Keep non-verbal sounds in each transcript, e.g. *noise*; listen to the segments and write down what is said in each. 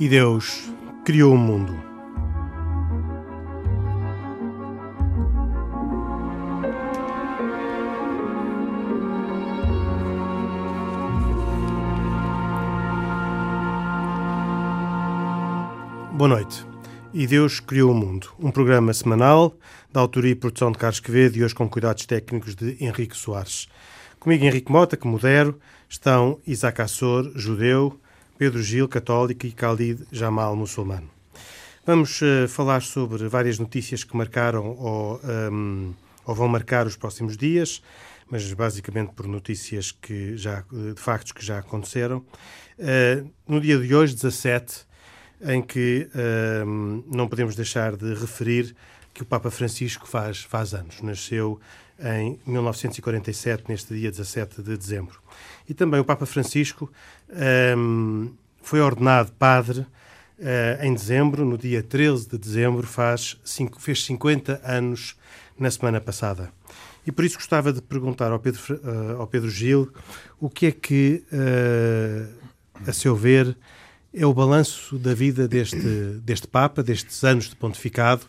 E Deus criou o mundo. Boa noite. E Deus criou o mundo. Um programa semanal da autoria e produção de Carlos Quevedo e hoje com cuidados técnicos de Henrique Soares. Comigo Henrique Mota, que modero, estão Isaac Assor, judeu, Pedro Gil, católico e Khalid Jamal, muçulmano. Vamos uh, falar sobre várias notícias que marcaram ou, um, ou, vão marcar os próximos dias, mas basicamente por notícias que já, de factos que já aconteceram. Uh, no dia de hoje, 17, em que uh, não podemos deixar de referir que o Papa Francisco faz, faz anos. Nasceu em 1947, neste dia 17 de dezembro. E também o Papa Francisco um, foi ordenado padre uh, em dezembro, no dia 13 de dezembro, faz cinco, fez 50 anos na semana passada. E por isso gostava de perguntar ao Pedro, uh, ao Pedro Gil o que é que, uh, a seu ver, é o balanço da vida deste, deste Papa, destes anos de pontificado,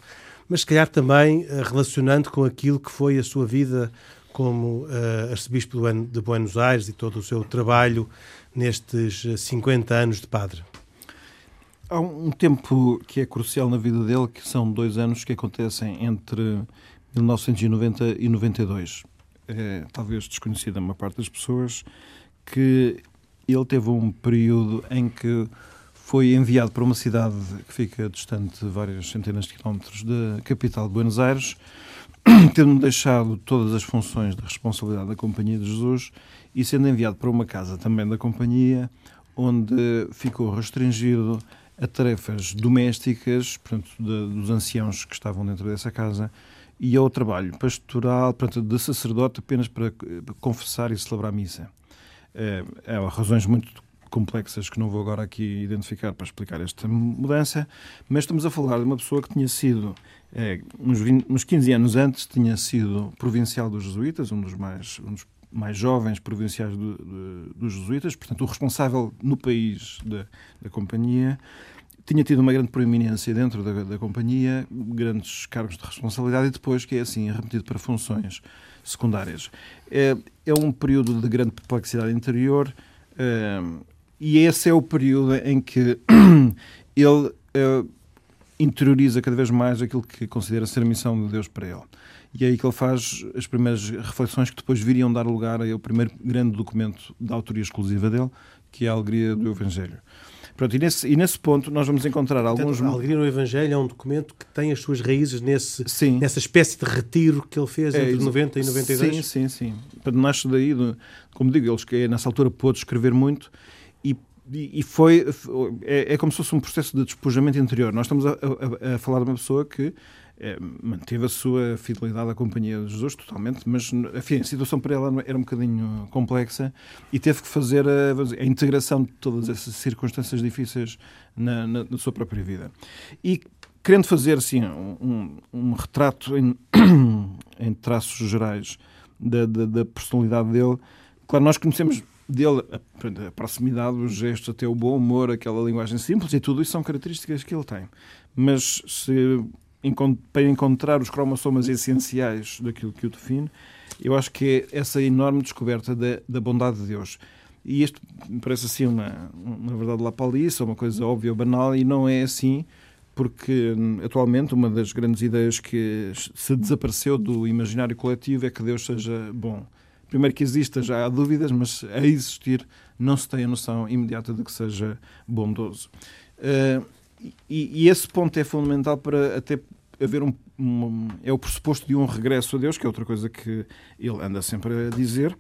mas se calhar também uh, relacionando com aquilo que foi a sua vida como uh, arcebispo de Buenos Aires e todo o seu trabalho nestes 50 anos de padre. Há um tempo que é crucial na vida dele, que são dois anos que acontecem entre 1990 e 92. É talvez desconhecida a parte das pessoas que ele teve um período em que foi enviado para uma cidade que fica distante várias centenas de quilómetros da capital de Buenos Aires, *clears throat* tendo deixado todas as funções de responsabilidade da Companhia de Jesus e sendo enviado para uma casa também da Companhia, onde ficou restringido a tarefas domésticas, portanto, de, dos anciãos que estavam dentro dessa casa, e ao trabalho pastoral, portanto, de sacerdote apenas para confessar e celebrar a missa. É, é razões muito complexas que não vou agora aqui identificar para explicar esta mudança, mas estamos a falar de uma pessoa que tinha sido, é, uns, 20, uns 15 anos antes, tinha sido provincial dos jesuítas, um dos mais, um dos mais jovens provinciais do, do, dos jesuítas, portanto, o responsável no país da, da companhia. Tinha tido uma grande proeminência dentro da, da companhia, grandes cargos de responsabilidade e depois que é assim remetido para funções secundárias. É, é um período de grande perplexidade interior. É, e esse é o período em que *clears throat* ele uh, interioriza cada vez mais aquilo que considera ser a missão de Deus para ele. E é aí que ele faz as primeiras reflexões que depois viriam dar lugar ao primeiro grande documento da autoria exclusiva dele, que é a Alegria do Evangelho. Pronto, e, nesse, e nesse ponto nós vamos encontrar alguns. a Alegria no Evangelho é um documento que tem as suas raízes nesse, sim. nessa espécie de retiro que ele fez é, entre 90 e 92. Sim, sim, sim. Nasce daí, como digo, eles que nessa altura pôde escrever muito e foi é, é, como se fosse um processo de despojamento interior. Nós estamos a, a, a falar de uma pessoa que é, manteve a sua fidelidade à companhia de Jesus totalmente, mas enfim, a situação para ela era um bocadinho complexa e teve que fazer a, a integração de todas essas circunstâncias difíceis na, na, na, sua própria vida. E querendo fazer assim um, um retrato em, *coughs* em traços gerais da, da, da personalidade dele, claro, nós conhecemos dele a, proximidade, os gestos, até o bom humor, aquela linguagem simples e tudo isso são características que ele tem. Mas se, para encontrar os cromossomas essenciais daquilo que o define, eu acho que é essa enorme descoberta da, da bondade de Deus. E isto parece assim uma, uma verdade lá paliça, uma coisa óbvia banal, e não é assim, porque hum, atualmente uma das grandes ideias que se desapareceu do imaginário coletivo é que Deus seja bom primeiro que exista já há dúvidas, mas a existir não se tem a noção imediata de que seja bondoso. Uh, e, e, esse ponto é fundamental para até haver um, um, é o pressuposto de um regresso a Deus, que é outra coisa que ele anda sempre a dizer.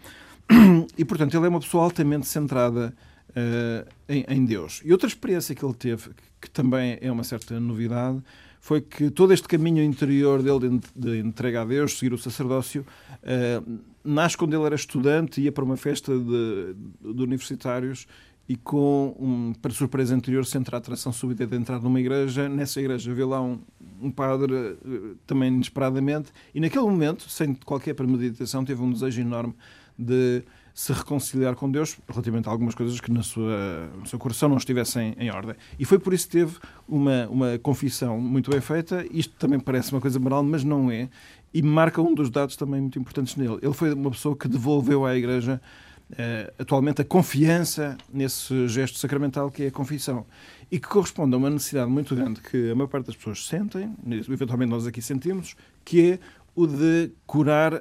E, portanto, ele é uma pessoa altamente centrada uh, em, em, Deus. E outra experiência que ele teve, que também é uma certa novidade, foi que todo este caminho interior dele de, entrega a Deus, seguir o sacerdócio, uh, nasce quando ele era estudante, ia para uma festa de, de universitários e com, um, para surpresa anterior, sente a atração súbita de entrar numa igreja. Nessa igreja vê lá um, um padre, eh, também inesperadamente, e naquele momento, sem qualquer premeditação, teve um desejo enorme de se reconciliar com Deus relativamente a algumas coisas que na sua, no seu coração não estivessem em ordem. E foi por isso que teve uma, uma confissão muito bem feita. Isto também parece uma coisa moral, mas não é. E marca um dos dados também muito importantes nele. Ele foi uma pessoa que devolveu à Igreja uh, atualmente a confiança nesse gesto sacramental que é a confissão e que corresponde a uma necessidade muito grande que a maior parte das pessoas sentem, eventualmente nós aqui sentimos, que é o de curar uh,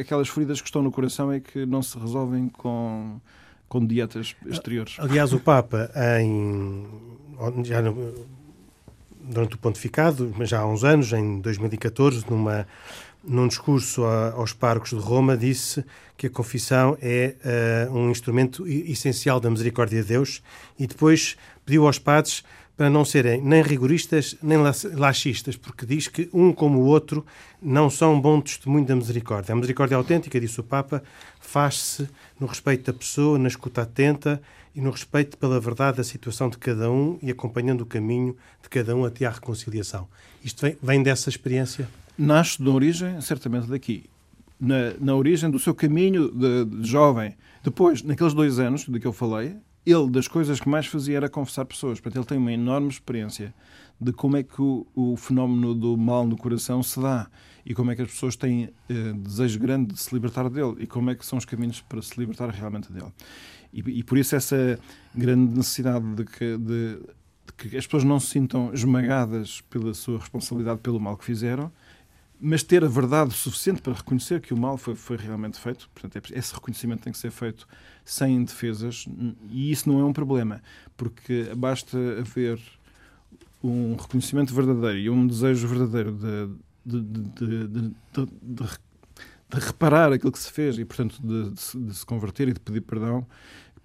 aquelas feridas que estão no coração e que não se resolvem com, com dietas exteriores. Aliás, o Papa, em, já no, durante o pontificado, já há uns anos, em 2014, numa num discurso aos parcos de Roma, disse que a confissão é uh, um instrumento essencial da misericórdia de Deus e depois pediu aos padres para não serem nem rigoristas nem laxistas, porque diz que um como o outro não são um bom testemunho da misericórdia. A misericórdia autêntica, disse o Papa, faz-se no respeito da pessoa, na escuta atenta e no respeito pela verdade da situação de cada um e acompanhando o caminho de cada um até à reconciliação. Isto vem, vem dessa experiência? nasce na origem, certamente daqui. Na, na origem do seu caminho de, de, jovem. Depois, naqueles dois anos de que eu falei, ele, das coisas que mais fazia era confessar pessoas. Portanto, ele tem uma enorme experiência de como é que o, o fenómeno do mal no coração se dá e como é que as pessoas têm eh, desejo grande de se libertar dele e como é que são os caminhos para se libertar realmente dele. E, e por isso essa grande necessidade de que, de, de que as pessoas não se sintam esmagadas pela sua responsabilidade pelo mal que fizeram, mas ter a verdade suficiente para reconhecer que o mal foi, foi realmente feito. Portanto, é esse reconhecimento tem que ser feito sem defesas e isso não é um problema, porque basta haver um reconhecimento verdadeiro e um desejo verdadeiro de, de, de, de reparar aquilo que se fez e, portanto, de, se converter e de pedir perdão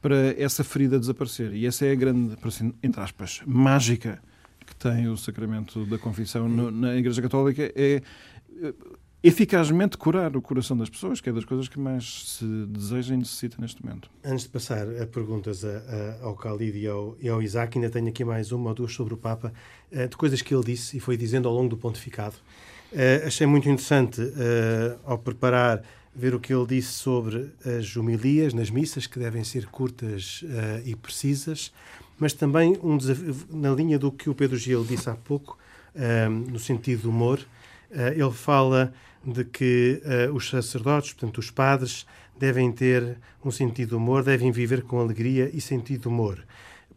para essa ferida desaparecer. E essa é a grande, entre aspas, mágica que tem o sacramento da confissão no, na Igreja Católica, é eficazmente curar o coração das pessoas, que é das coisas que mais se deseja e necessita neste momento. Antes de passar a perguntas a, a, ao Khalid e ao, e ao, Isaac, ainda tenho aqui mais uma ou duas sobre o Papa, uh, de coisas que ele disse e foi dizendo ao longo do pontificado. Uh, achei muito interessante, uh, ao preparar, ver o que ele disse sobre as homilias nas missas, que devem ser curtas e precisas, mas também um desafio, na linha do que o Pedro Gil disse há pouco, no sentido do humor, ele fala de que uh, os sacerdotes, portanto, os padres, devem ter um sentido de humor, devem viver com alegria e sentido de humor.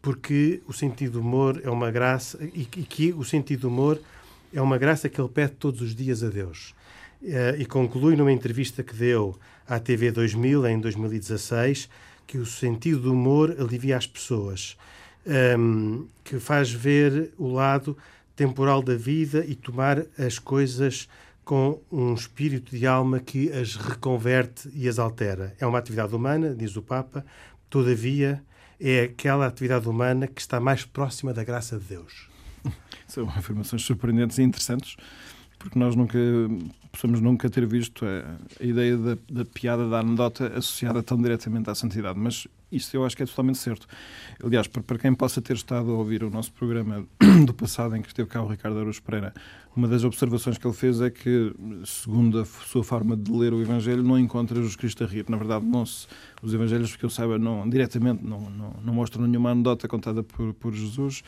Porque o sentido de humor é uma graça e, e que o sentido de humor é uma graça que ele pede todos os dias a Deus. Uh, e conclui numa entrevista que deu à TV 2000, em 2016, que o sentido do humor alivia as pessoas, ehm, que faz ver o lado temporal da vida e tomar as coisas com um espírito de alma que as reconverte e as altera. É uma atividade humana, diz o Papa, todavia é aquela atividade humana que está mais próxima da graça de Deus. São afirmações surpreendentes e interessantes, porque nós nunca possamos nunca ter visto a, a ideia da, da, piada, da anedota associada tão diretamente à santidade, mas isso eu acho que é totalmente certo. Aliás, para, para quem possa ter estado a ouvir o nosso programa *coughs* do passado, em que esteve cá o Ricardo Araújo Pereira, uma das observações que ele fez é que, segundo a sua forma de ler o Evangelho, não encontra Jesus Cristo a rir. Na verdade, não se, os Evangelhos, que eu saiba, não, diretamente não, não, não mostram nenhuma anedota contada por, por Jesus.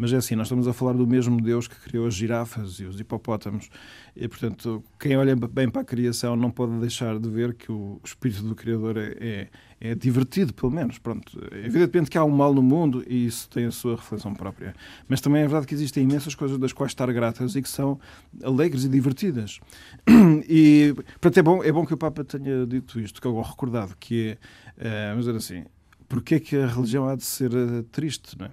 Mas é assim, nós estamos a falar do mesmo Deus que criou as girafas e os hipopótamos. E, portanto, quem olha bem para a criação não pode deixar de ver que o espírito do Criador é, é, é divertido, pelo menos. Pronto, evidentemente que há um mal no mundo e isso tem a sua reflexão própria. Mas também é verdade que existem imensas coisas das quais estar gratas e que são alegres e divertidas. *clears throat* E, portanto, é bom, é bom que o Papa tenha dito isto, que eu recordado, que é, vamos dizer assim, porque é que a religião há de ser eh, triste, não é?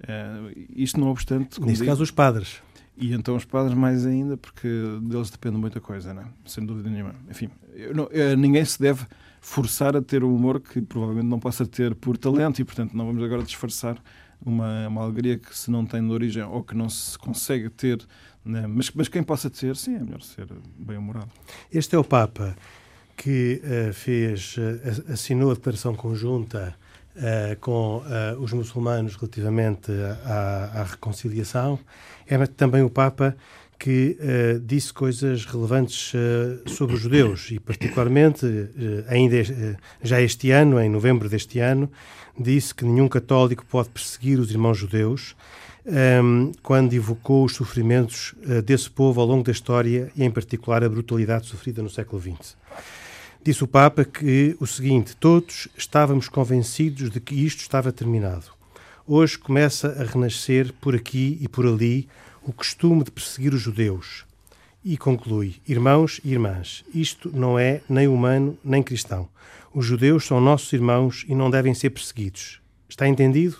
Uh, isto não obstante. Neste digo, caso, os padres. E então os padres mais ainda, porque deles depende muita coisa, não é? sem dúvida nenhuma. Enfim, não, uh, ninguém se deve forçar a ter um humor que provavelmente não possa ter por talento e, portanto, não vamos agora disfarçar uma, uma alegria que se não tem de origem ou que não se consegue ter, né? mas, mas quem possa ter, sim, é melhor ser bem-humorado. Este é o Papa que uh, fez, uh, assinou a declaração conjunta uh, com uh, os muçulmanos relativamente à, à, reconciliação. É também o Papa que uh, disse coisas relevantes sobre os judeus e, particularmente, ainda já este ano, em novembro deste ano, disse que nenhum católico pode perseguir os irmãos judeus um, ehm, quando evocou os sofrimentos desse povo ao longo da história e, em particular, a brutalidade sofrida no século XX. Disse o Papa que o seguinte: todos estávamos convencidos de que isto estava terminado. Hoje começa a renascer por aqui e por ali o costume de perseguir os judeus. E conclui: Irmãos e irmãs, isto não é nem humano nem cristão. Os judeus são nossos irmãos e não devem ser perseguidos. Está entendido?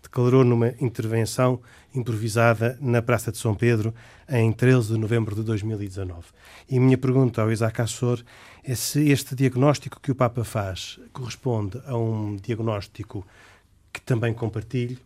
Declarou numa intervenção improvisada na Praça de São Pedro em 13 de novembro de 2019. E minha pergunta ao Isaac Assor é se este diagnóstico que o Papa faz corresponde a um diagnóstico que também compartilho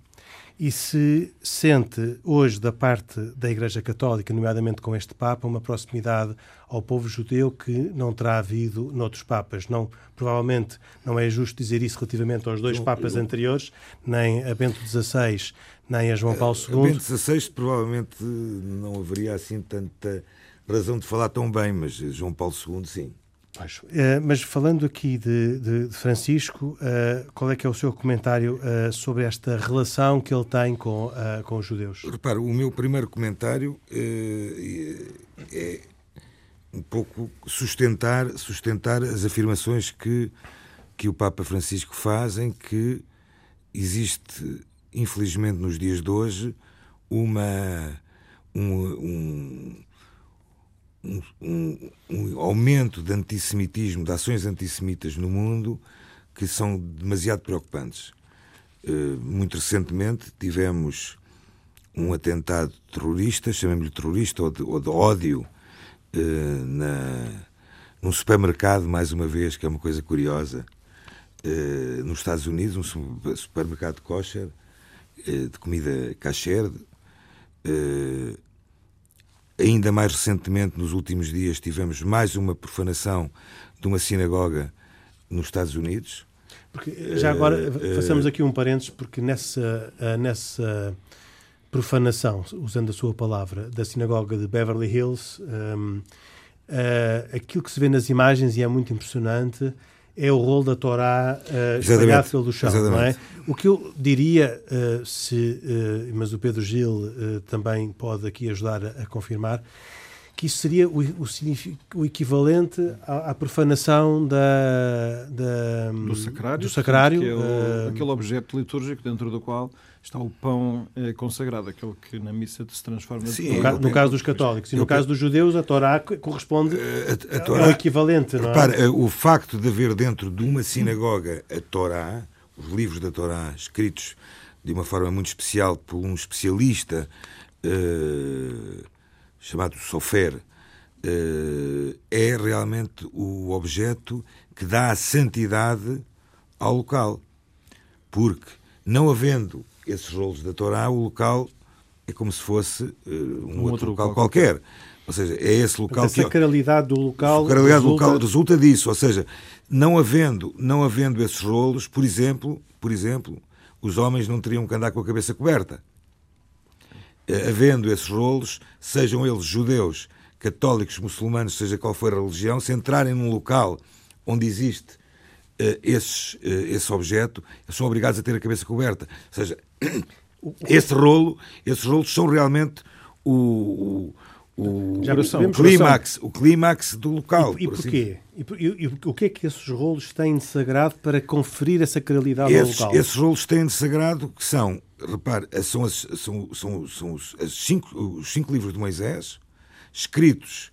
e se sente hoje da parte da Igreja Católica, nomeadamente com este Papa, uma proximidade ao povo judeu que não terá havido noutros Papas. Não, provavelmente não é justo dizer isso relativamente aos dois Papas anteriores, nem a Bento XVI, nem a João Paulo II. A Bento XVI provavelmente não haveria assim tanta razão de falar tão bem, mas João Paulo II sim. Pois, uh, mas falando aqui de, de, de Francisco, uh, qual é que é o seu comentário uh, sobre esta relação que ele tem com, com os judeus? Repara, o meu primeiro comentário é um pouco sustentar, sustentar as afirmações que, que o Papa Francisco faz em que existe, infelizmente nos dias de hoje, uma, um, um um, um, um aumento de antissemitismo, de ações antissemitas no mundo que são demasiado preocupantes. Uh, muito recentemente tivemos um atentado terrorista, chamemos-lhe terrorista ou de, ou de ódio, uh, na, num supermercado, mais uma vez, que é uma coisa curiosa, uh, nos Estados Unidos, um supermercado kosher, de comida kasher, Ainda mais recentemente, nos últimos dias, tivemos mais uma profanação de uma sinagoga nos Estados Unidos. Porque já agora uh, façamos aqui um parênteses, porque nessa, uh, nessa profanação, usando a sua palavra, da sinagoga de Beverly Hills, um, uh, aquilo que se vê nas imagens e é muito impressionante é o rolo da Torá uh, espalhado pelo chão, não é? O que eu diria, uh, se, uh, mas o Pedro Gil uh, também pode aqui ajudar a, a confirmar, que isso seria o, o, o equivalente à, à, profanação da, da, do sacrário, do sacrário que é o, aquele objeto litúrgico dentro do qual está o pão é, consagrado, aquele que na missa se transforma Sim, no, caso, no caso dos católicos. E no caso dos judeus, a Torá corresponde a, a Torá, ao equivalente. Não é? repara, o facto de haver dentro de uma sinagoga a Torá, os livros da Torá escritos de uma forma muito especial por um especialista uh, chamado Sofer, uh, é realmente o objeto que dá a santidade ao local. Porque, não havendo esses rolos da Torá, o local é como se fosse uh, um, um, outro, outro local, local qualquer. qualquer. Ou seja, é esse local a que. A sacralidade do local. A sacralidade resulta... do local resulta disso. Ou seja, não havendo, não havendo esses rolos, por exemplo, por exemplo, os homens não teriam que andar com a cabeça coberta. Uh, havendo esses rolos, sejam eles judeus, católicos, muçulmanos, seja qual for a religião, se entrarem num local onde existe uh, esses, uh, esse objeto, são obrigados a ter a cabeça coberta. Ou seja, esse rolo, esses rolos são realmente o, o, o, clímax, o clímax do local. E, e por porquê? Assim. E, e, e, o que é que esses rolos têm de sagrado para conferir essa sacralidade esses, ao local? Esses rolos têm de sagrado que são, repare, são, as, são, são, são os, cinco, os cinco livros de Moisés, escritos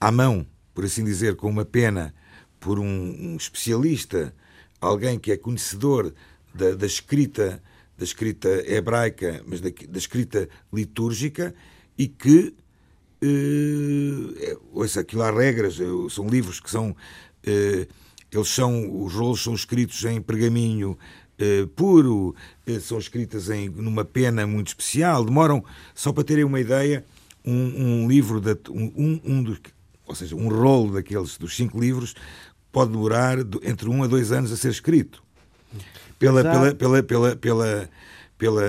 à mão, por assim dizer, com uma pena por um, um especialista, alguém que é conhecedor da, da, escrita da escrita hebraica, mas da, da escrita litúrgica e que eh, ouça, aquilo há regras, eh, são livros que são eh, eles são, os rolos são escritos em pergaminho eh, puro, são escritas em numa pena muito especial, demoram, só para terem uma ideia, um, um livro, de, um, um dos, ou seja, um rolo daqueles dos cinco livros pode demorar entre um a dois anos a ser escrito. Pela, pela, pela, pela, pela, pela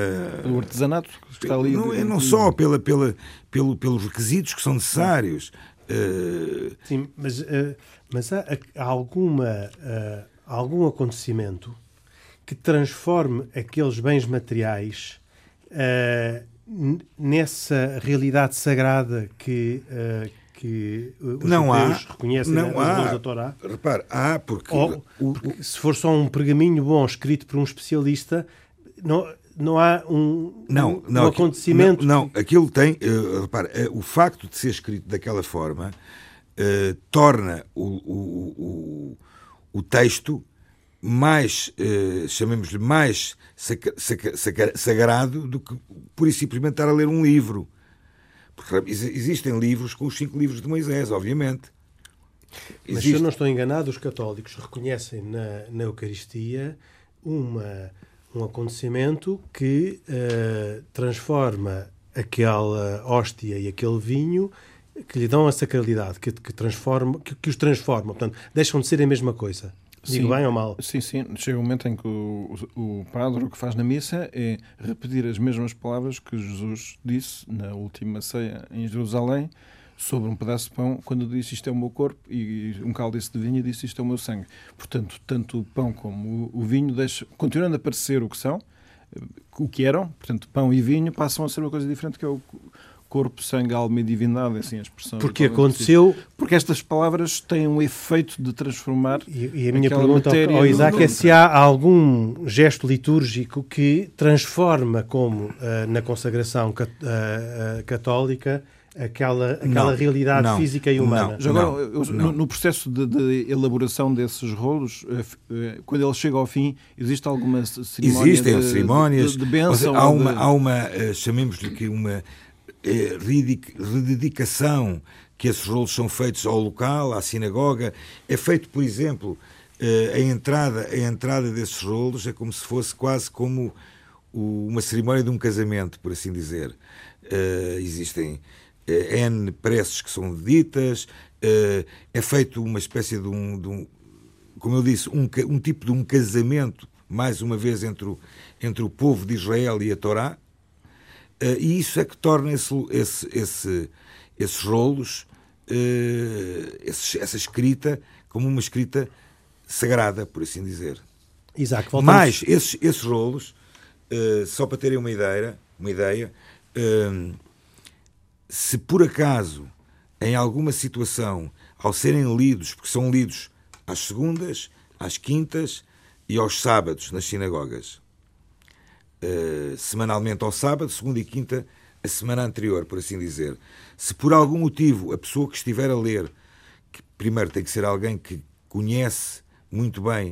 o artesanato que está ali. Não, é, não só pela, pela, pelo, pelos requisitos que são necessários. Uh... Sim, mas, uh, mas há, há alguma, uh, algum acontecimento que transforme aqueles bens materiais nessa realidade sagrada que, que os não há, reconhecem não nas há, da Torá? Repare, há porque, Ou, porque se for só um pergaminho bom escrito por um especialista, não, não há um, não, não, um acontecimento. Não, não, aquilo tem. Uh, repare, uh, o facto de ser escrito daquela forma uh, torna o, o, o, o, texto mais, chamemos-lhe, mais sagrado do que por e simplesmente estar a ler um livro. Porque existem livros com os cinco livros de Moisés, obviamente. Mas Existe... se eu não estou enganado, os católicos reconhecem na, na Eucaristia uma um acontecimento que uh, transforma aquela hóstia e aquele vinho que lhe dão a sacralidade, que, que, transforma, que, que os transformam. Portanto, deixam de ser a mesma coisa. Digo sim, bem ou mal? Sim, sim. Chega um momento em que o, o, o padre o que faz na missa é repetir as mesmas palavras que Jesus disse na última ceia em Jerusalém, sobre um pedaço de pão, quando disse isto é o meu corpo, e um cálice de vinho disse isto é o meu sangue. Portanto, tanto o pão como o vinho, deixam, continuando a parecer o que são, o que eram, portanto, pão e vinho passam a ser uma coisa diferente, que é o corpo, sangue, alma e divindade, assim a expressão. Porque aconteceu... Porque estas palavras têm um efeito de transformar E, e a minha pergunta ao Isaac é se há algum gesto litúrgico que transforma, como uh, na consagração cat, uh, uh, católica, aquela, aquela não, realidade não, física e humana. Não, agora, eu, no, no, processo de, de, elaboração desses rolos, eh, eh, quando ele chega ao fim, existe alguma cerimónia Existem de, cerimónias. De, de bênção, há uma, há uma eh, chamemos-lhe que uma rededicação que esses rolos são feitos ao local, à sinagoga. É feito, por exemplo, a entrada, a entrada desses rolos é como se fosse quase como uma cerimónia de um casamento, por assim dizer. existem eh, N preces que são ditas, eh, é feito uma espécie de um, de um como eu disse, um, um, tipo de um casamento, mais uma vez, entre o, entre o povo de Israel e a Torá, eh, e isso é que torna esse, esse, esse, esses rolos, essa escrita, como uma escrita sagrada, por assim dizer. Isaac, voltamos... Mas esses, esses rolos, só para terem uma ideia, uma ideia se por acaso, em alguma situação, ao serem lidos, porque são lidos às segundas, às quintas e aos sábados nas sinagogas, uh, semanalmente ao sábado, segunda e quinta, a semana anterior, por assim dizer. Se por algum motivo a pessoa que estiver a ler, que primeiro tem que ser alguém que conhece muito bem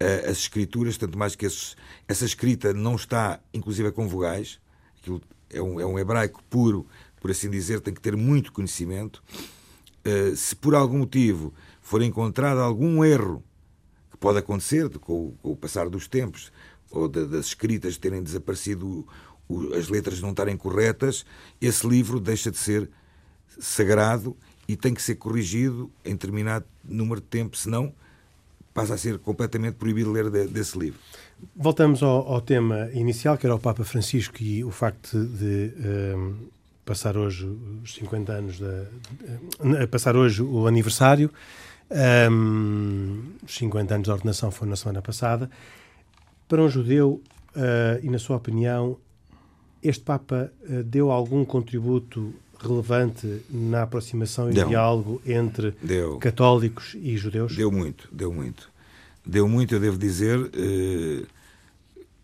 uh, as escrituras, tanto mais que esses, essa escrita não está, inclusive, com vogais, aquilo é um, é um hebraico puro, por assim dizer, tem que ter muito conhecimento. Uh, se por algum motivo for encontrado algum erro, que pode acontecer com, com o passar dos tempos, ou de, das escritas terem desaparecido, o, as letras não estarem corretas, esse livro deixa de ser sagrado e tem que ser corrigido em determinado número de tempo, senão passa a ser completamente proibido ler de, desse livro. Voltamos ao, ao, tema inicial, que era o Papa Francisco e o facto de. Um eh, passar hoje os 50 anos da. a passar hoje o aniversário. Um, os 50 anos da ordenação foi na semana passada. Para um judeu, uh, e na sua opinião, este Papa uh, deu algum contributo relevante na aproximação e deu. diálogo entre deu. católicos e judeus? Deu muito, deu muito. Deu muito, eu devo dizer, uh,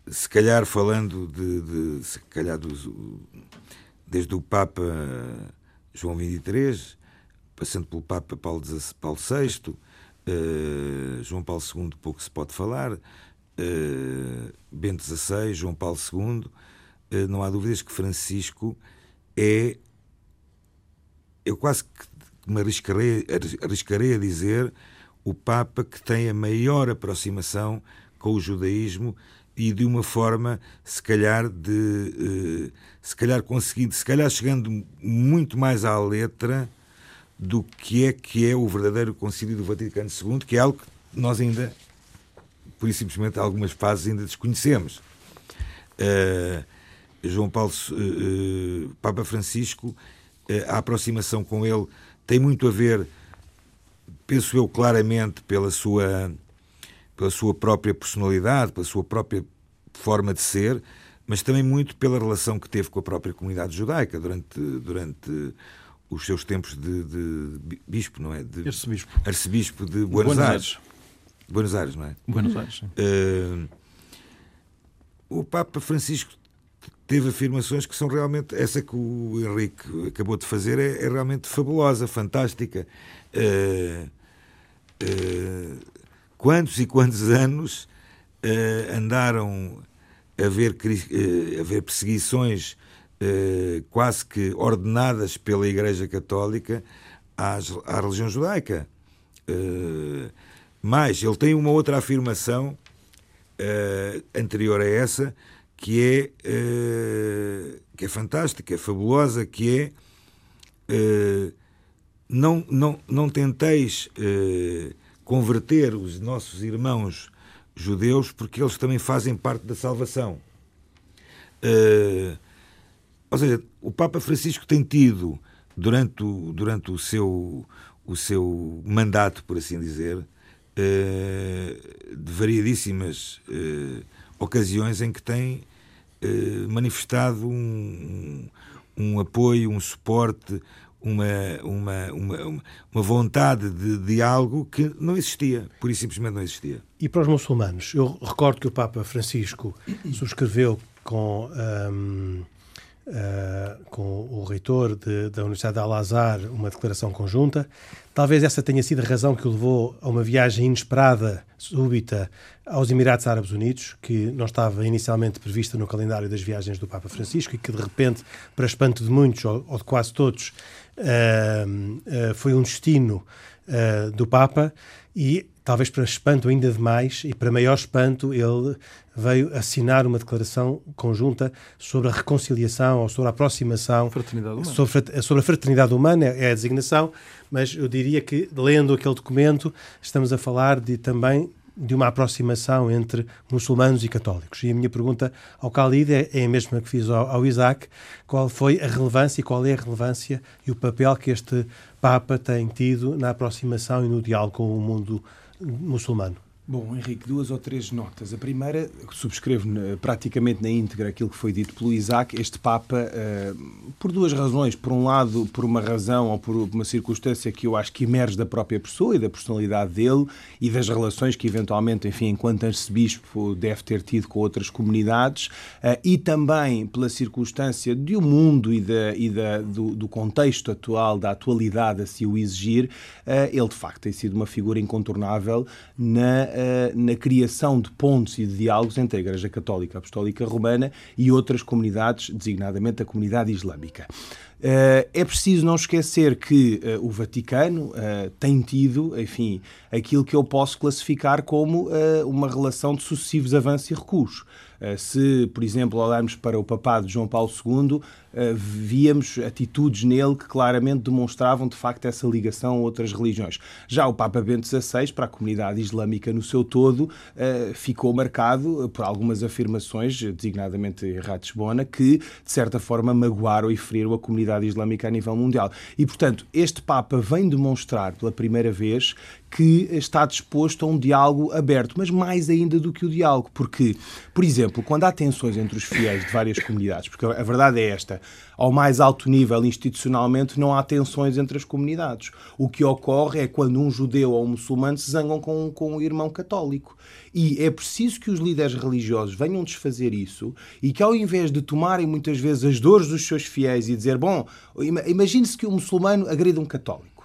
se calhar falando de, de se calhar dos, desde o Papa João XXIII, passando pelo Papa Paulo, Paulo VI, uh, João Paulo II, pouco se pode falar, Bento XVI, João Paulo II, eh, não há dúvidas que Francisco é. Eu quase que me arriscarei, arriscarei a dizer o Papa que tem a maior aproximação com o judaísmo e de uma forma, se calhar, de. Uh, se calhar conseguindo, se calhar chegando muito mais à letra do que é que é o verdadeiro Concílio do Vaticano II, que é algo que nós ainda, por simplesmente, algumas fases ainda desconhecemos. uh, João Paulo, uh, Papa Francisco, a aproximação com ele tem muito a ver, penso eu claramente, pela sua, pela sua própria personalidade, pela sua própria forma de ser, mas também muito pela relação que teve com a própria comunidade judaica durante, durante os seus tempos de, de bispo, não é? De arcebispo. Arcebispo de Buenos, Buenos Aires. Aires. Buenos Aires, não é? Buenos Aires. Uh, o Papa Francisco teve afirmações que são realmente. Essa que o Henrique acabou de fazer é, é realmente fabulosa, fantástica. Uh, uh, quantos e quantos anos andaram a ver, a ver perseguições quase que ordenadas pela Igreja Católica às, à religião judaica. Eh, mas ele tem uma outra afirmação eh, anterior a essa que é, que é fantástica, é fabulosa, que é não, não, não tenteis converter os nossos irmãos judeus porque eles também fazem parte da salvação. Uh, ou seja, o Papa Francisco tem tido, durante o, durante o, seu, o seu mandato, por assim dizer, de variedíssimas eh, ocasiões em que tem eh, manifestado um, um apoio, um suporte, uma, uma, uma, uma vontade de diálogo que não existia, por isso simplesmente não existia. E para os muçulmanos? Eu recordo que o Papa Francisco subscreveu com. Um uh, com o reitor de, da Universidade de Al-Azhar uma declaração conjunta. Talvez essa tenha sido a razão que o levou a uma viagem inesperada, súbita, aos Emirados Árabes Unidos, que não estava inicialmente prevista no calendário das viagens do Papa Francisco e que, de repente, para espanto de muitos, ou, ou de quase todos, uh, foi um destino do Papa e talvez para espanto ainda demais e para maior espanto, ele veio assinar uma declaração conjunta sobre a reconciliação ou sobre a aproximação. sobre, sobre, a fraternidade humana, é a designação, mas eu diria que, lendo aquele documento, estamos a falar de também de uma aproximação entre muçulmanos e católicos. E a minha pergunta ao Khalid é, é a mesma que fiz ao, ao Isaac: qual foi a relevância e qual é a relevância e o papel que este Papa tem tido na aproximação e no diálogo com o mundo muçulmano. Bom, Henrique, duas ou três notas. A primeira, subscrevo praticamente na íntegra aquilo que foi dito pelo Isaac. Este Papa, uh, por duas razões. Por um lado, por uma razão ou por uma circunstância que eu acho que emerge da própria pessoa e da personalidade dele e das relações que, eventualmente, enfim, enquanto arcebispo, deve ter tido com outras comunidades. Uh, e também pela circunstância de o mundo e, da, e da, do, do, contexto atual, da atualidade a se o exigir. Uh, ele, de facto, tem sido uma figura incontornável na eh, na criação de pontos e de diálogos entre a Igreja Católica Apostólica Romana e outras comunidades, designadamente a comunidade islâmica. Uh, é preciso não esquecer que uh, o Vaticano tem tido, enfim, aquilo que eu posso classificar como uma relação de sucessivos avanços e recuos. se, por exemplo, olharmos para o papado de João Paulo II, eh, víamos atitudes nele que claramente demonstravam de facto essa ligação a outras religiões. Já o Papa Bento XVI, para a comunidade islâmica no seu todo, eh, ficou marcado por algumas afirmações, designadamente em Ratisbona, que de certa forma magoaram e feriram a comunidade islâmica a nível mundial. E portanto, este Papa vem demonstrar pela primeira vez que está disposto a um diálogo aberto, mas mais ainda do que o diálogo, porque, por exemplo, quando há tensões entre os fiéis de várias comunidades, porque a verdade é esta, ao mais alto nível institucionalmente não há tensões entre as comunidades. O que ocorre é quando um judeu ou um muçulmano se zangam com, com um irmão católico. E é preciso que os líderes religiosos venham desfazer isso e que, ao invés de tomarem muitas vezes as dores dos seus fiéis e dizer, bom, imagine-se que um muçulmano agride um católico.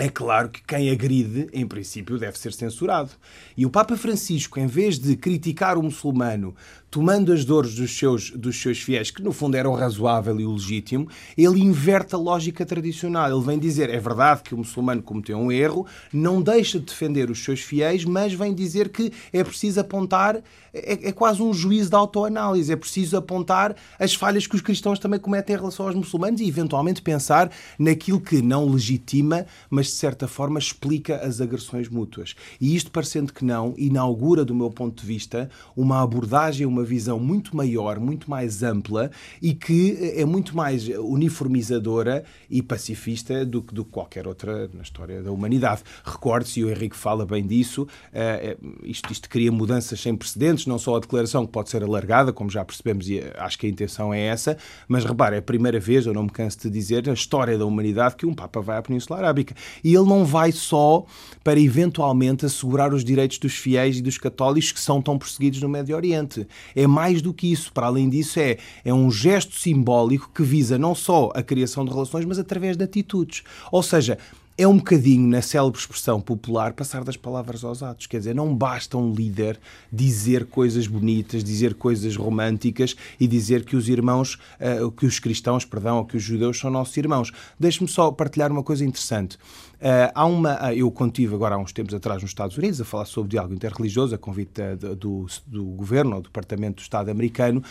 É claro que quem agride, em princípio, deve ser censurado. E o Papa Francisco, em vez de criticar o muçulmano tomando as dores dos seus, dos seus fiéis, que no fundo eram razoável e legítimo, ele inverte a lógica tradicional. Ele vem dizer, é verdade que o muçulmano cometeu um erro, não deixa de defender os seus fiéis, mas vem dizer que é preciso apontar, é, é quase um juízo de autoanálise, é preciso apontar as falhas que os cristãos também cometem em relação aos muçulmanos e eventualmente pensar naquilo que não legitima, mas de certa forma, explica as agressões mútuas. E isto, parecendo que não, inaugura, do meu ponto de vista, uma abordagem, uma visão muito maior, muito mais ampla e que é muito mais uniformizadora e pacifista do que do qualquer outra na história da humanidade. Recorde-se, e o Henrique fala bem disso, uh, isto, isto cria mudanças sem precedentes, não só a declaração que pode ser alargada, como já percebemos, e acho que a intenção é essa, mas repare, é a primeira vez, eu não me canso de dizer, a história da humanidade que um Papa vai à Península Arábica. E ele não vai só para eventualmente assegurar os direitos dos fiéis e dos católicos que são tão perseguidos no Médio Oriente. É mais do que isso. Para além disso, é, é um gesto simbólico que visa não só a criação de relações, mas através de atitudes. Ou seja, é um bocadinho, na célebre expressão popular, passar das palavras aos atos. Quer dizer, não basta um líder dizer coisas bonitas, dizer coisas românticas e dizer que os irmãos, uh, que os cristãos, perdão, ou que os judeus são nossos irmãos. Deixe-me só partilhar uma coisa interessante. Uh, há uma, uh, eu contive agora há uns tempos atrás nos Estados Unidos a falar sobre diálogo interreligioso, a convite uh, do, do governo do Departamento do Estado americano.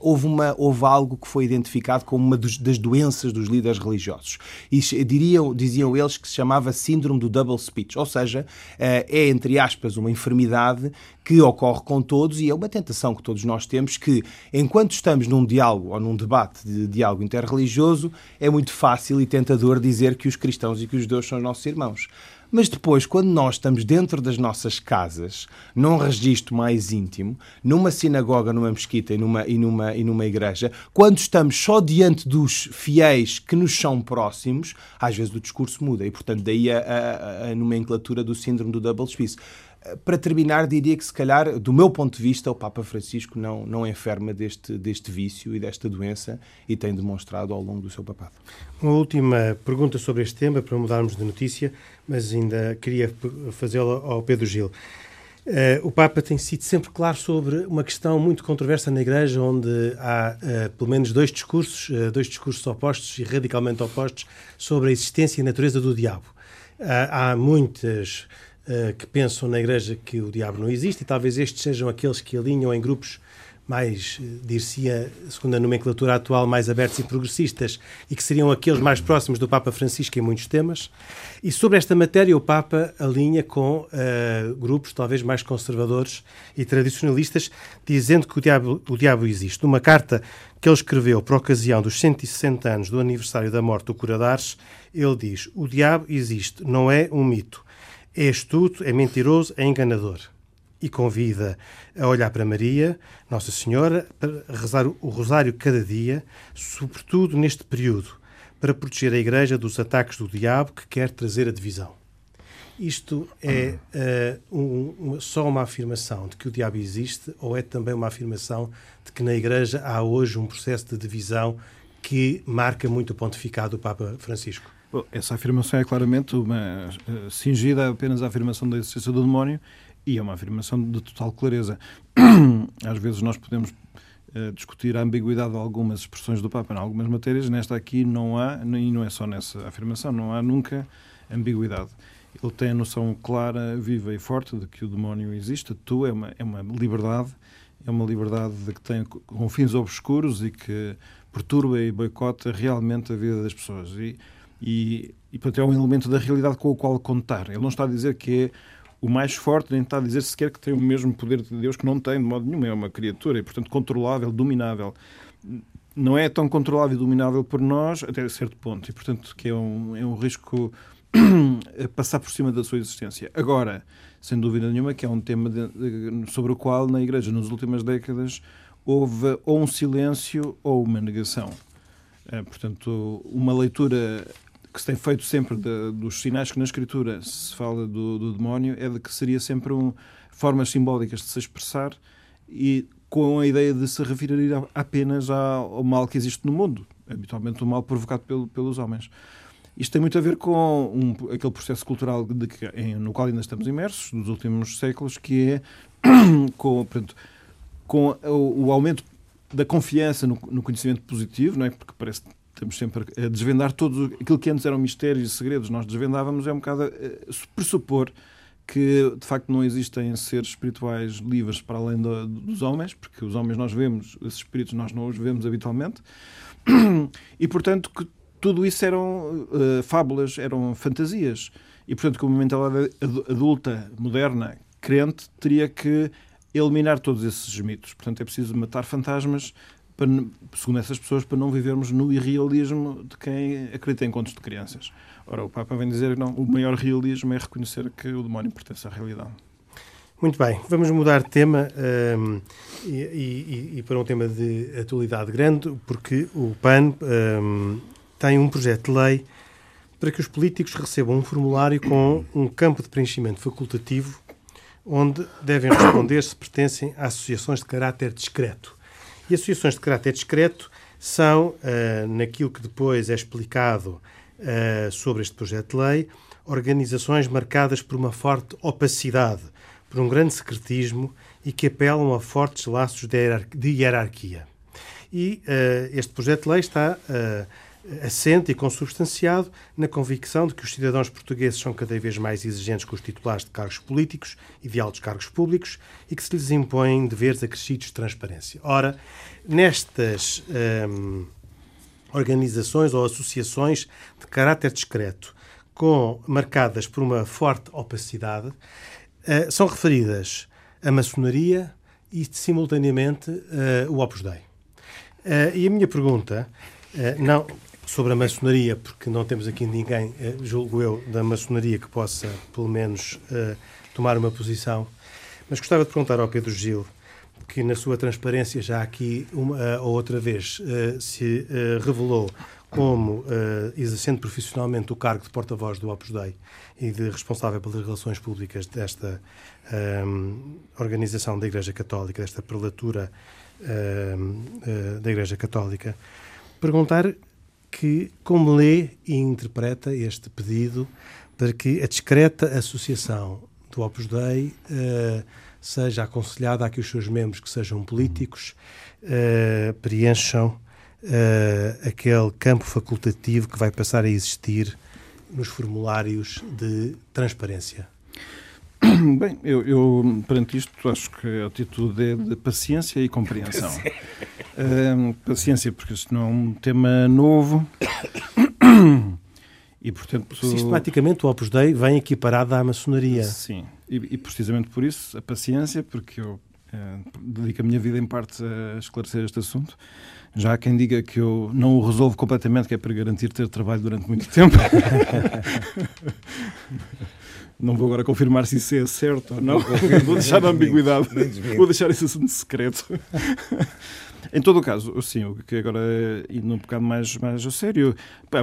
houve, uma, houve algo que foi identificado como uma dos, das doenças dos líderes religiosos. E diriam, diziam eles que se chamava síndrome do double speech, ou seja, é, entre aspas, uma enfermidade que ocorre com todos e é uma tentação que todos nós temos que, enquanto estamos num diálogo ou num debate de diálogo interreligioso, é muito fácil e tentador dizer que os cristãos e que os judeus são os nossos irmãos. Mas depois, quando nós estamos dentro das nossas casas, num registro mais íntimo, numa sinagoga, numa mesquita e numa, e numa, e numa igreja, quando estamos só diante dos fiéis que nos são próximos, às vezes o discurso muda. E, portanto, daí a, a, a nomenclatura do síndrome do double speech para terminar, diria que se calhar, do meu ponto de vista, o Papa Francisco não, não enferma deste, deste vício e desta doença e tem demonstrado ao longo do seu papado. Uma última pergunta sobre este tema, para mudarmos de notícia, mas ainda queria fazê-la ao Pedro Gil. Uh, o Papa tem sido sempre claro sobre uma questão muito controversa na Igreja, onde há uh, pelo menos dois discursos, uh, dois discursos opostos e radicalmente opostos sobre a existência e a natureza do diabo. há muitas uh, que pensam na Igreja que o diabo não existe, e talvez estes sejam aqueles que alinham em grupos mais, eh, dir-se-ia, segundo a nomenclatura atual, mais abertos e progressistas, e que seriam aqueles mais próximos do Papa Francisco em muitos temas. E sobre esta matéria, o Papa alinha com uh, grupos talvez mais conservadores e tradicionalistas, dizendo que o diabo, o diabo existe. Numa carta que ele escreveu por ocasião dos 160 anos do aniversário da morte do Curadares, ele diz: O diabo existe, não é um mito é astuto, é mentiroso, é enganador. E convida a olhar para Maria, Nossa Senhora, para rezar o rosário cada dia, sobretudo neste período, para proteger a Igreja dos ataques do diabo que quer trazer a divisão. Isto é uh, um, só uma afirmação de que o diabo existe ou é também uma afirmação de que na Igreja há hoje um processo de divisão que marca muito o pontificado do Papa Francisco? Essa afirmação é claramente uma uh, cingida apenas à afirmação da existência do demónio e é uma afirmação de total clareza. *clears throat* Às vezes nós podemos uh, discutir a ambiguidade de algumas expressões do Papa em algumas matérias, nesta aqui não há, e não é só nessa afirmação, não há nunca ambiguidade. Ele tem a noção clara, viva e forte de que o demónio existe, tu é uma, é uma liberdade, é uma liberdade de que tem com fins obscuros e que perturba e boicota realmente a vida das pessoas. E e, e portanto, é um elemento da realidade com o qual contar. Ele não está a dizer que é o mais forte, nem está a dizer sequer que tem o mesmo poder de Deus, que não tem de modo nenhum. É uma criatura e, portanto, controlável, dominável. Não é tão controlável e dominável por nós até certo ponto. E, portanto, que é um, é um risco *clears throat* passar por cima da sua existência. Agora, sem dúvida nenhuma, que é um tema de, de, sobre o qual na Igreja, nas últimas décadas, houve ou um silêncio ou uma negação. É, portanto, uma leitura que se tem feito sempre de, dos sinais que na Escritura se fala do, do demónio é de que seria sempre um, formas simbólicas de se expressar e com a ideia de se referir apenas ao mal que existe no mundo, habitualmente o mal provocado pelo, pelos homens. Isto tem muito a ver com um, aquele processo cultural de em, no qual ainda estamos imersos, nos últimos séculos, que é *coughs* com, com o, o, aumento da confiança no, no conhecimento positivo, não é? porque parece estamos sempre a desvendar tudo aquilo que antes eram mistérios e segredos, nós desvendávamos, é um bocado pressupor que de facto não existem seres espirituais livres para além do, dos homens, porque os homens nós vemos, esses espíritos nós não os vemos habitualmente, *clears throat* e portanto que tudo isso eram uh, fábulas, eram fantasias. E, portanto, como mentalidade adulta, moderna, crente, teria que eliminar todos esses mitos. Portanto, é preciso matar fantasmas, para, segundo essas pessoas, para não vivermos no irrealismo de quem acredita em contos de crianças. Ora, o Papa vem dizer que não, o maior realismo é reconhecer que o demónio pertence à realidade. Muito bem, vamos mudar de tema um, e, e, e, para um tema de atualidade grande, porque o PAN um, tem um projeto de lei para que os políticos recebam um formulário com um campo de preenchimento facultativo onde devem responder se pertencem a associações de caráter discreto. E associações de caráter discreto são, uh, naquilo que depois é explicado uh, sobre este projeto de lei, organizações marcadas por uma forte opacidade por um grande secretismo e que apelam a fortes laços de hierarquia. E uh, este projeto de lei está assente e consubstanciado na convicção de que os cidadãos portugueses são cada vez mais exigentes com os titulares de cargos políticos e de altos cargos públicos e que se lhes impõem deveres acrescidos de transparência. Ora, nestas um, ehm, organizações ou associações de caráter discreto, com, marcadas por uma forte opacidade, uh, são referidas a maçonaria e, simultaneamente, uh, o Opus Dei. Uh, e a minha pergunta, não sobre a maçonaria, porque não temos aqui ninguém, julgo eu, da maçonaria que possa, pelo menos, tomar uma posição, mas gostava de perguntar ao Pedro Gil, que na sua transparência já aqui uma ou outra vez se revelou como exercendo profissionalmente o cargo de porta-voz do Opus Dei e de responsável pelas relações públicas desta organização da Igreja Católica, desta prelatura da Igreja Católica, perguntar que como lê e interpreta este pedido para que a discreta associação do Opus Dei uh, seja aconselhada a que os seus membros que sejam políticos uh, preencham uh, aquele campo facultativo que vai passar a existir nos formulários de transparência? *coughs* Bem, eu, eu perante isto acho que a atitude é de paciência e compreensão. *coughs* Uh, paciência, porque isto não é um tema novo. *coughs* E, portanto, Sistematicamente o Opus Dei vem equiparado à maçonaria. Sim, e, e precisamente por isso a paciência, porque eu é, dedico a minha vida em parte a esclarecer este assunto. Já há quem diga que eu não o resolvo completamente, que é para garantir ter trabalho durante muito tempo. *laughs* não vou agora confirmar se isso é certo ou não. Vou deixar a ambiguidade. Vou deixar esse assunto secreto. Em todo o caso, sim, o que agora, indo um bocado mais, mais a sério,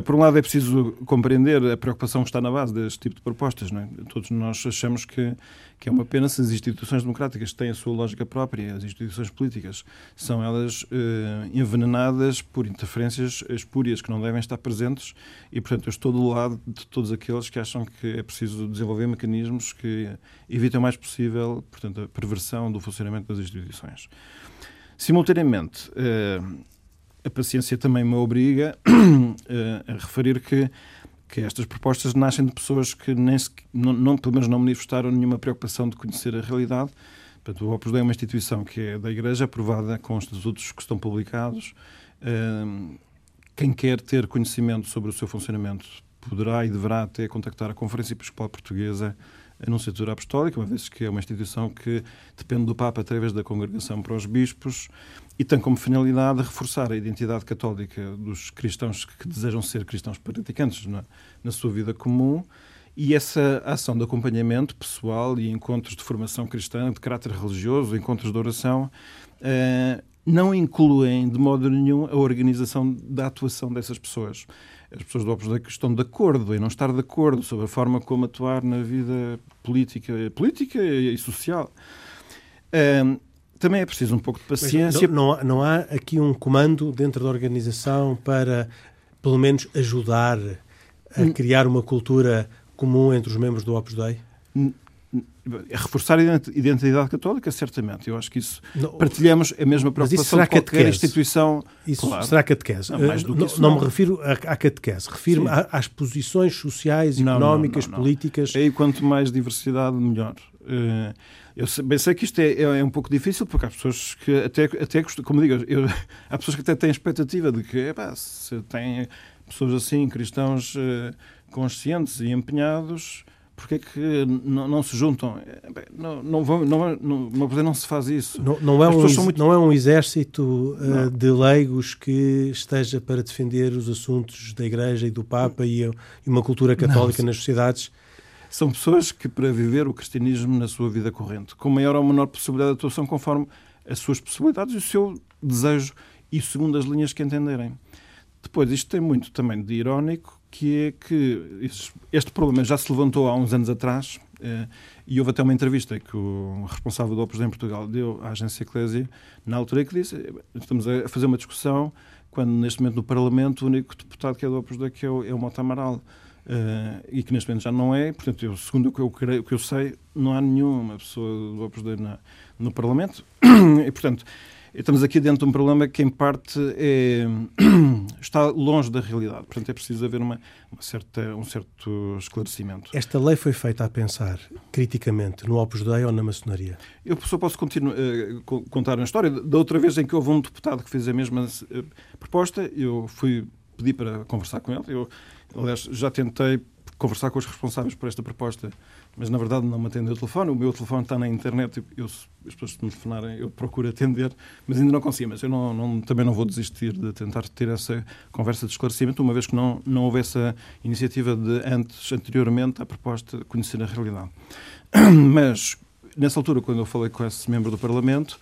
por um lado é preciso compreender a preocupação que está na base deste tipo de propostas. Não é? Todos nós achamos que, que é uma pena se as instituições democráticas têm a sua lógica própria, as instituições políticas são elas eh, envenenadas por interferências espúrias que não devem estar presentes e, portanto, eu estou do lado de todos aqueles que acham que é preciso desenvolver mecanismos que evitem o mais possível, portanto, a perversão do funcionamento das instituições. Simultaneamente, eh, a paciência também me obriga *coughs* eh, a referir que, que estas propostas nascem de pessoas que nem se, não, não, pelo menos não manifestaram nenhuma preocupação de conhecer a realidade. Portanto, o Opus Dei é uma instituição que é da Igreja, aprovada com os estatutos que estão publicados. Eh, quem quer ter conhecimento sobre o seu funcionamento poderá e deverá até contactar a Conferência Episcopal Portuguesa Nunciatura Apostólica, uma vez que é uma instituição que depende do Papa através da Congregação para os Bispos e tem como finalidade reforçar a identidade católica dos cristãos que desejam ser cristãos praticantes na, na sua vida comum. E essa ação de acompanhamento pessoal e encontros de formação cristã de caráter religioso, encontros de oração, eh, não incluem de modo nenhum a organização da atuação dessas pessoas as pessoas do Opus Dei que estão de acordo em não estar de acordo sobre a forma como atuar na vida política, política e social. Um, também é preciso um pouco de paciência. Não, não, não, há aqui um comando dentro da organização para, pelo menos, ajudar a hum. criar uma cultura comum entre os membros do Opus Dei? Reforçar a identidade católica, certamente. Eu acho que isso não, partilhamos a mesma preocupação de qualquer instituição. Isso claro. será catequese? Não, mais do que isso, não, não me refiro à catequese, refiro-me às posições sociais, económicas, políticas. Aí quanto mais diversidade, melhor. Eh, eu bem sei que isto é, é, é, um pouco difícil, porque há pessoas que até, até como digo, eu, há pessoas que até têm expectativa de que epá, se tem pessoas assim, cristãos uh, conscientes e empenhados, porque é que não, não se juntam? Não, não, vão, não, não, não, não se faz isso. Não, não, é, um, muito... não é um exército uh, de leigos que esteja para defender os assuntos da Igreja e do Papa e, e uma cultura católica nas sociedades. São pessoas que, para viver o cristianismo na sua vida corrente, com maior ou menor possibilidade de atuação, conforme as suas possibilidades e o seu desejo e segundo as linhas que entenderem. Depois, isto tem muito também de irónico, que é que este problema já se levantou há uns anos atrás eh, e houve até uma entrevista que o responsável do Opus em Portugal deu à agência Eclésia na altura que disse estamos a fazer uma discussão quando neste momento no Parlamento o único deputado que é do Opus Dei é o, é o Mota Amaral Uh, e que neste momento já não é, portanto, eu, segundo o que eu, creio, o que eu sei, não há nenhuma pessoa do Opus Dei na, no Parlamento, *clears throat* e portanto, estamos aqui dentro de um problema que, em parte, é, *clears throat* está longe da realidade. Portanto, é preciso haver uma, uma, certa, um certo esclarecimento. Esta lei foi feita a pensar criticamente no Opus Dei ou na maçonaria? Eu só posso continuar, uh, contar uma história. Da outra vez em que houve um deputado que fez a mesma uh, proposta, eu fui pedir para conversar com ele. Eu, aliás, já tentei conversar com os responsáveis por esta proposta, mas na verdade não me atendeu o telefone. O meu telefone está na internet, eu, as pessoas se me telefonarem, eu procuro atender, mas ainda não consigo. Mas eu não, não, também não vou desistir de tentar ter essa conversa de esclarecimento, uma vez que não, não houve essa iniciativa de antes, anteriormente, à proposta de conhecer a realidade. *clears throat* Mas, nessa altura, quando eu falei com esse membro do Parlamento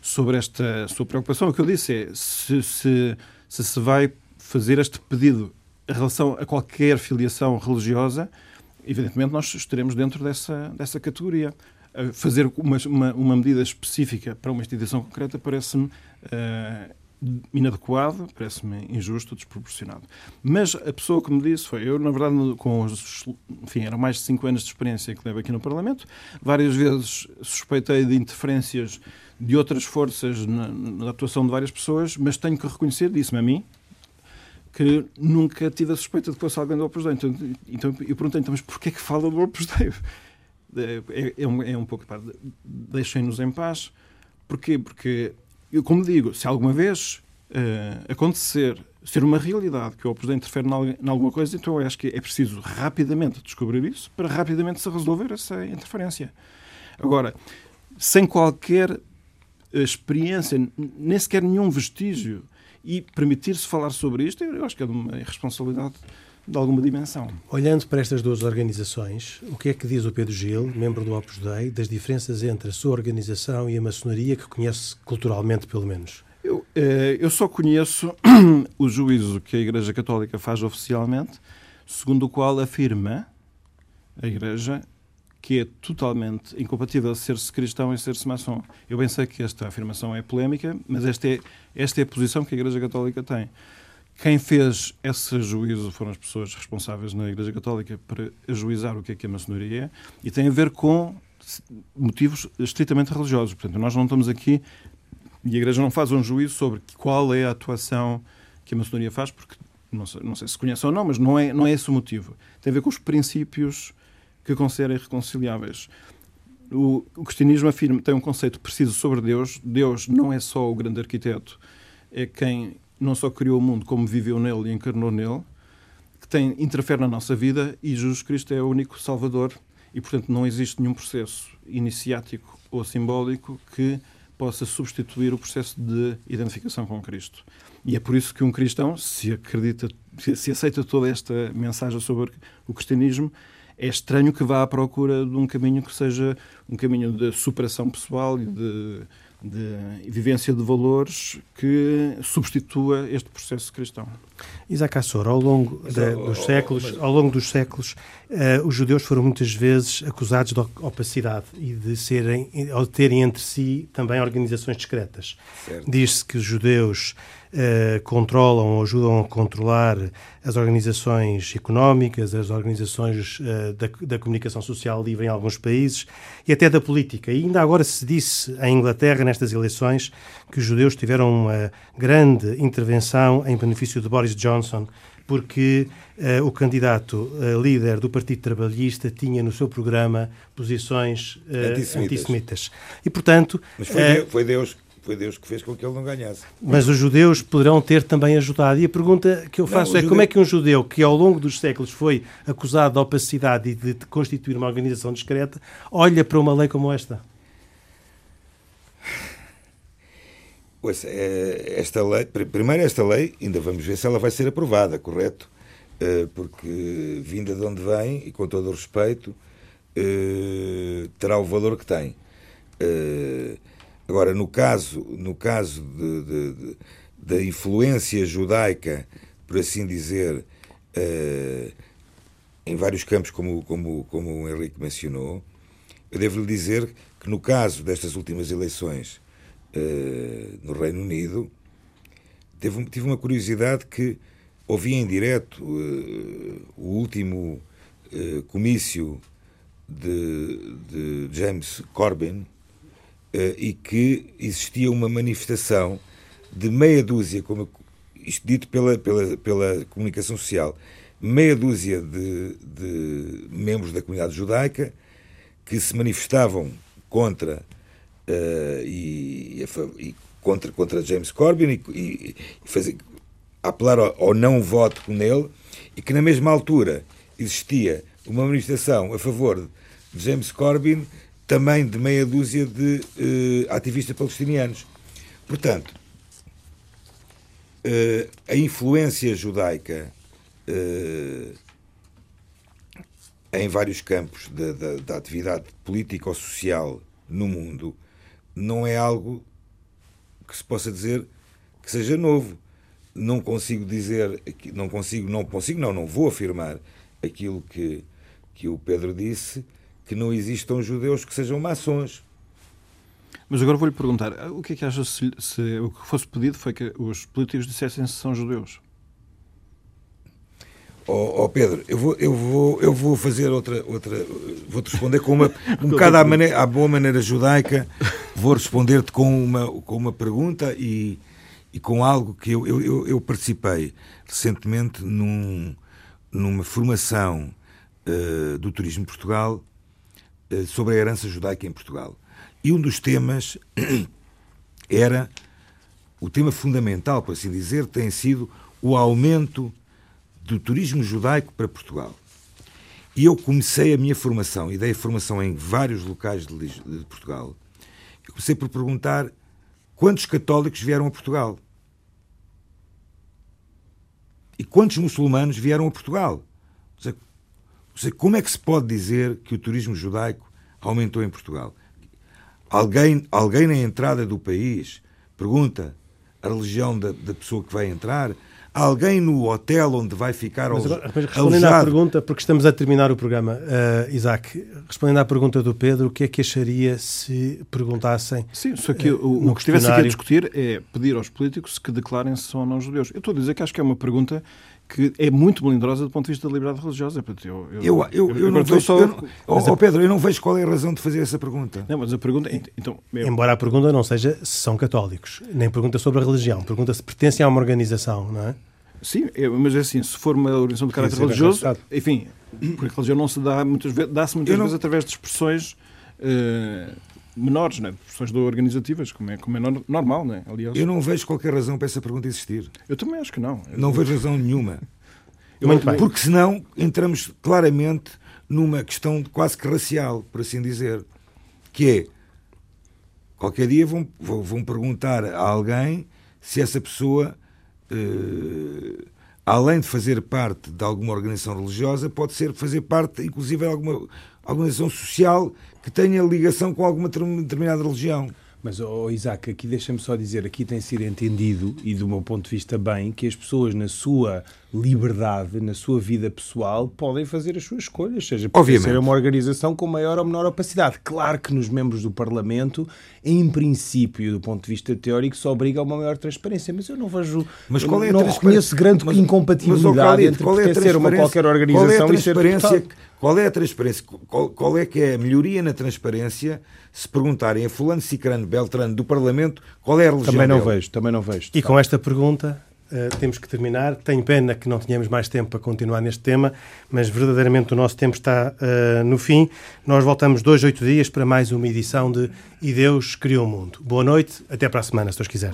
sobre esta sua preocupação, o que eu disse é se se, se, se vai fazer este pedido em relação a qualquer filiação religiosa, evidentemente nós estaremos dentro dessa, dessa categoria. Fazer uma, uma, uma medida específica para uma instituição concreta parece-me uh, inadequado, parece-me injusto, desproporcionado. Mas a pessoa que me disse foi, eu na verdade, com os, enfim, eram mais de cinco anos de experiência que levo aqui no Parlamento, várias vezes suspeitei de interferências de outras forças na, na atuação de várias pessoas, mas tenho que reconhecer, disse-me a mim, que nunca tive a suspeita de que fosse alguém do Opus Dei. Então, então eu perguntei, então, mas porquê é que fala do Opus Dei? *laughs* É, é, um, é um pouco, deixem-nos em paz. Porquê? Porque, eu, como digo, se alguma vez uh, acontecer, ser uma realidade que o Opus Dei interfere em alguma coisa, então eu acho que é preciso rapidamente descobrir isso para rapidamente se resolver essa interferência. Agora, sem qualquer experiência, nem sequer nenhum vestígio e permitir-se falar sobre isto, eu acho que é de uma irresponsabilidade de alguma dimensão. Olhando para estas duas organizações, o que é que diz o Pedro Gil, membro do Opus Dei, das diferenças entre a sua organização e a maçonaria, que conhece culturalmente, pelo menos? Eu, eh, eu só conheço *clears throat* o juízo que a Igreja Católica faz oficialmente, segundo o qual afirma a Igreja que é totalmente incompatível ser-se cristão e ser-se maçom. Eu bem sei que esta afirmação é polémica, mas esta é, esta é a posição que a Igreja Católica tem. Quem fez esse juízo foram as pessoas responsáveis na Igreja Católica para ajuizar o que é que é a maçonaria e tem a ver com motivos estritamente religiosos. Portanto, nós não estamos aqui e a Igreja não faz um juízo sobre qual é a atuação que a maçonaria faz, porque não sei, não sei se conhece ou não, mas não é, não é esse o motivo. Tem a ver com os princípios que considera irreconciliáveis. O, o cristianismo afirma, tem um conceito preciso sobre Deus. Deus não é só o grande arquiteto, é quem não só criou o mundo, como viveu nele e encarnou nele, que tem, interfere na nossa vida e Jesus Cristo é o único Salvador e, portanto, não existe nenhum processo iniciático ou simbólico que possa substituir o processo de identificação com Cristo. E é por isso que um cristão, se acredita, se aceita toda esta mensagem sobre o cristianismo, é estranho que vá à procura de um caminho que seja um caminho de superação pessoal e de, de vivência de valores que substitua este processo cristão. Isaac Assor, ao longo de, dos séculos, ao longo dos séculos, uh, os judeus foram muitas vezes acusados de opacidade e de serem, ou terem entre si também organizações discretas. Diz-se que os judeus uh, controlam ou ajudam a controlar as organizações económicas, as organizações uh, da, da, comunicação social livre em alguns países e até da política. E ainda agora se disse em Inglaterra, nestas eleições, que os judeus tiveram uma grande intervenção em benefício de Boris Johnson porque uh, o candidato uh, líder do Partido Trabalhista tinha no seu programa posições uh, antissemitas. antissemitas. E, portanto... Mas foi, Deus, foi Deus foi Deus que fez com que ele não ganhasse. Mas os judeus poderão ter também ajudado. E a pergunta que eu faço Não, é judeu- como é que um judeu que ao longo dos séculos foi acusado de opacidade e de constituir uma organização discreta olha para uma lei como esta? Ouça, eh, esta lei, pr- primeiro esta lei, ainda vamos ver se ela vai ser aprovada, correto? Eh, Porque vinda de onde vem, e com todo o respeito, eh, terá o valor que tem. Eh, Agora, no caso, no caso de- de- de- da influência judaica, por assim dizer, em vários campos, como, como, como o Henrique mencionou, eu devo-lhe dizer que no caso destas últimas eleições eh, no Reino Unido, teve, tive uma curiosidade que ouvi em direto eh, o último eh, comício de, de James Corbyn e que existia uma manifestação de meia dúzia, como isto dito pela, pela, pela comunicação social, meia dúzia de, de membros da comunidade judaica que se manifestavam contra eh, e, e contra, contra James Corbyn e, e, fazer, apelar ao, ao não voto nele e que na mesma altura existia uma manifestação a favor de James Corbyn também de meia dúzia de eh, ativistas palestinianos. Portanto, eh, a influência judaica em vários campos da atividade política ou social no mundo não é algo que se possa dizer que seja novo. Não consigo dizer, não consigo, não consigo, não, não vou afirmar aquilo que, que o Pedro disse, que não existam judeus que sejam maçons. Mas agora vou-lhe perguntar, o que é que acha se, se o que fosse pedido foi que os políticos dissessem se são judeus? Ó ó, Pedro, eu vou, eu vou, eu vou fazer outra, outra vou-te responder com uma, *laughs* um bocado à, maneira, à boa maneira judaica, vou responder-te com uma, com uma pergunta e, e com algo que eu, eu, eu, participei recentemente num, numa formação eh, do Turismo Portugal eh, sobre a herança judaica em Portugal. E um dos temas *clears throat* era o tema fundamental, por assim dizer, tem sido o aumento do turismo judaico para Portugal. E eu comecei a minha formação, e dei formação em vários locais de, de Portugal. Eu comecei por perguntar quantos católicos vieram a Portugal? E quantos muçulmanos vieram a Portugal? Ou seja, como é que se pode dizer que o turismo judaico aumentou em Portugal? Alguém, alguém na entrada do país pergunta a religião da, da pessoa que vai entrar? Alguém no hotel onde vai ficar Mas, agora, respondendo à pergunta, porque estamos a terminar o programa, eh, Isaac, respondendo à pergunta do Pedro, o que é que acharia se perguntassem Sim, só que eh, o, o que estivesse aqui a discutir é pedir aos políticos que declarem se são ou não judeus. Eu estou a dizer que acho que é uma pergunta que é muito melindrosa do ponto de vista da liberdade religiosa. Eu, Eu, eu, não estou vejo, só- eu não- Pedro, eu não vejo qual é a razão de fazer essa pergunta. Não, mas a pergunta é, então, eu- Embora a pergunta não seja se são católicos, nem pergunta sobre a religião, pergunta se pertencem a uma organização, não é? Sim, é, mas é assim, se for uma organização de caráter religioso, arrastado. enfim, porque a religião não se dá muitas vezes, dá-se muitas não- vezes através de expressões eh, menores, né? do organizativas, como é, como é nor- normal, né? aliás. Eu não vejo qualquer razão para essa pergunta existir. Eu também acho que não. Não vejo razão nenhuma. Muito bem. Porque senão entramos claramente numa questão quase que racial, por assim dizer. Que é, qualquer dia vão, vão vão perguntar a alguém se essa pessoa, eh, além de fazer parte de alguma organização religiosa, pode ser fazer parte, inclusive, de alguma organização social que tenha ligação com alguma ter- determinada religião. Mas, oh, Isaac, aqui deixa-me só dizer, aqui tem sido entendido, e do meu ponto de vista bem, que as pessoas na sua liberdade, na sua vida pessoal, podem fazer as suas escolhas, seja Obviamente. ser uma organização com maior ou menor opacidade. Claro que nos membros do Parlamento, em princípio, do ponto de vista teórico, se obriga a uma maior transparência, mas eu não vejo, Mas qual é a não transparência? reconheço grande Mas- incompatibilidade mas, entre qual é a pertencer a uma transparência? qualquer organização qual é a e ser transparência, deputado. Qual é a transparência? Qual, qual é que é a melhoria na transparência se perguntarem a fulano, cicrano, beltrano do Parlamento qual é a religião Também não dele? vejo, também não vejo. E com esta pergunta uh, temos que terminar. Tenho pena que não tenhamos mais tempo para continuar neste tema, mas verdadeiramente o nosso tempo está uh, no fim. Nós voltamos dois, oito dias para mais uma edição de E Deus Criou o Mundo. Boa noite, até para a semana, se Deus quiser.